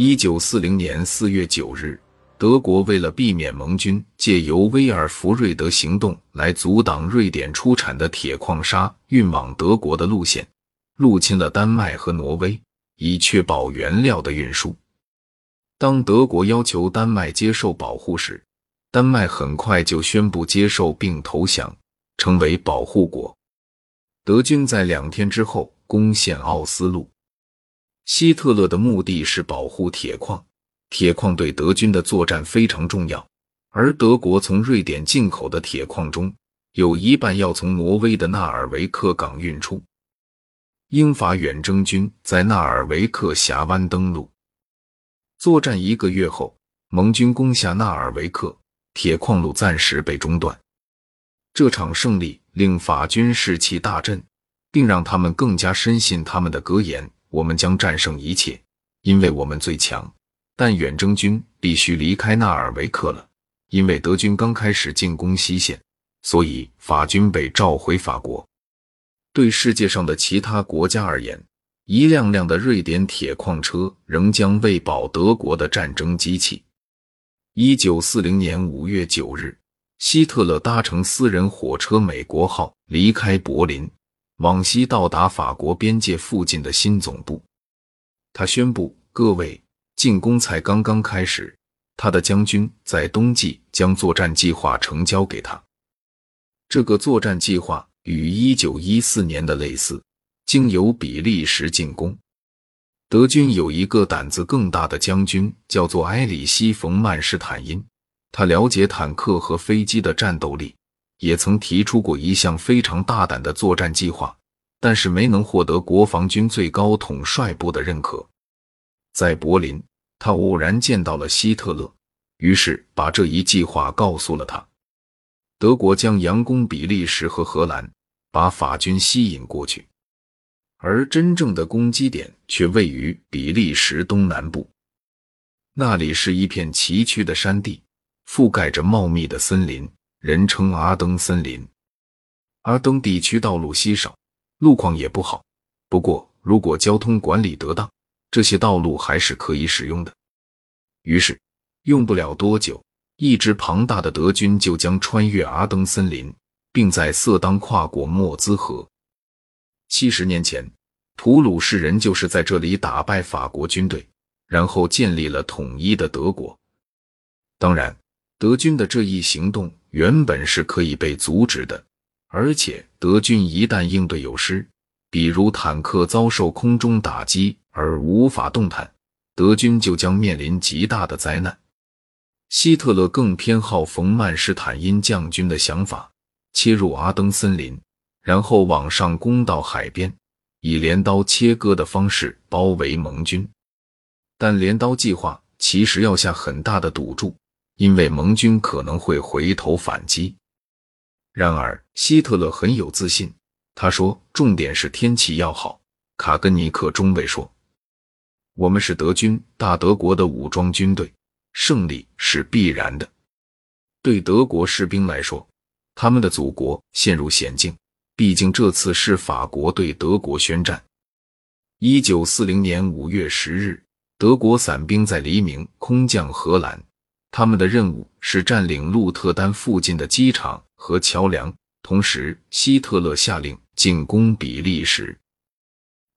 一九四零年四月九日，德国为了避免盟军借由威尔弗瑞德行动来阻挡瑞典出产的铁矿砂运往德国的路线，入侵了丹麦和挪威，以确保原料的运输。当德国要求丹麦接受保护时，丹麦很快就宣布接受并投降，成为保护国。德军在两天之后攻陷奥斯陆。希特勒的目的是保护铁矿，铁矿对德军的作战非常重要。而德国从瑞典进口的铁矿中有一半要从挪威的纳尔维克港运出。英法远征军在纳尔维克峡湾登陆，作战一个月后，盟军攻下纳尔维克，铁矿路暂时被中断。这场胜利令法军士气大振，并让他们更加深信他们的格言。我们将战胜一切，因为我们最强。但远征军必须离开纳尔维克了，因为德军刚开始进攻西线，所以法军被召回法国。对世界上的其他国家而言，一辆辆的瑞典铁矿车仍将喂饱德国的战争机器。一九四零年五月九日，希特勒搭乘私人火车“美国号”离开柏林。往西到达法国边界附近的新总部，他宣布：“各位，进攻才刚刚开始。”他的将军在冬季将作战计划呈交给他。这个作战计划与1914年的类似，经由比利时进攻。德军有一个胆子更大的将军，叫做埃里希·冯·曼施坦因，他了解坦克和飞机的战斗力。也曾提出过一项非常大胆的作战计划，但是没能获得国防军最高统帅部的认可。在柏林，他偶然见到了希特勒，于是把这一计划告诉了他。德国将佯攻比利时和荷兰，把法军吸引过去，而真正的攻击点却位于比利时东南部，那里是一片崎岖的山地，覆盖着茂密的森林。人称阿登森林。阿登地区道路稀少，路况也不好。不过，如果交通管理得当，这些道路还是可以使用的。于是，用不了多久，一支庞大的德军就将穿越阿登森林，并在色当跨过莫兹河。七十年前，普鲁士人就是在这里打败法国军队，然后建立了统一的德国。当然，德军的这一行动。原本是可以被阻止的，而且德军一旦应对有失，比如坦克遭受空中打击而无法动弹，德军就将面临极大的灾难。希特勒更偏好冯曼施坦因将军的想法，切入阿登森林，然后往上攻到海边，以镰刀切割的方式包围盟军。但镰刀计划其实要下很大的赌注。因为盟军可能会回头反击，然而希特勒很有自信。他说：“重点是天气要好。”卡根尼克中尉说：“我们是德军，大德国的武装军队，胜利是必然的。对德国士兵来说，他们的祖国陷入险境，毕竟这次是法国对德国宣战。”一九四零年五月十日，德国伞兵在黎明空降荷兰。他们的任务是占领鹿特丹附近的机场和桥梁，同时希特勒下令进攻比利时。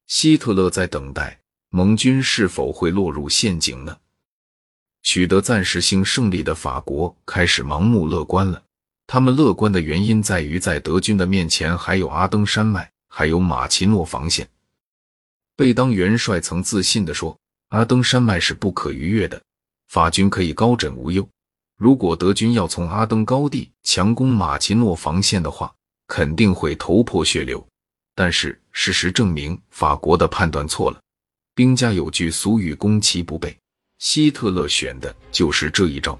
希特勒在等待盟军是否会落入陷阱呢？取得暂时性胜利的法国开始盲目乐观了。他们乐观的原因在于，在德军的面前还有阿登山脉，还有马奇诺防线。贝当元帅曾自信地说：“阿登山脉是不可逾越的。”法军可以高枕无忧。如果德军要从阿登高地强攻马奇诺防线的话，肯定会头破血流。但是事实证明，法国的判断错了。兵家有句俗语：“攻其不备。”希特勒选的就是这一招。